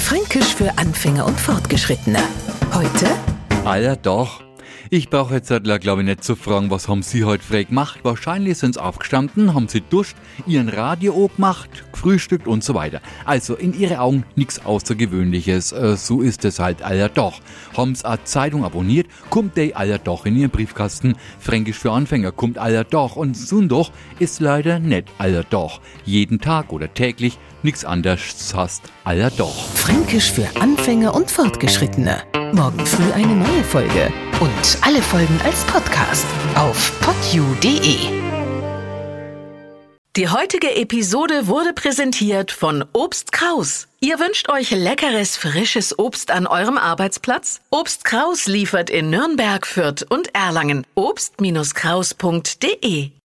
Fränkisch für Anfänger und Fortgeschrittene. Heute? Ah ja, doch. Ich brauche jetzt, glaube ich, nicht zu fragen, was haben Sie heute frei gemacht. Wahrscheinlich sind Sie aufgestanden, haben Sie duscht, Ihren Radio gemacht, gefrühstückt und so weiter. Also in Ihre Augen nichts Außergewöhnliches. Äh, so ist es halt aller doch. Haben Sie eine Zeitung abonniert, kommt der aller doch in Ihren Briefkasten. Fränkisch für Anfänger kommt aller doch. Und Sonntag ist leider nicht aller doch. Jeden Tag oder täglich nichts anderes hast aller doch. Fränkisch für Anfänger und Fortgeschrittene. Morgen früh eine neue Folge. Und alle Folgen als Podcast auf podu.de. Die heutige Episode wurde präsentiert von Obst Kraus. Ihr wünscht euch leckeres, frisches Obst an eurem Arbeitsplatz? Obst Kraus liefert in Nürnberg, Fürth und Erlangen. Obst-Kraus.de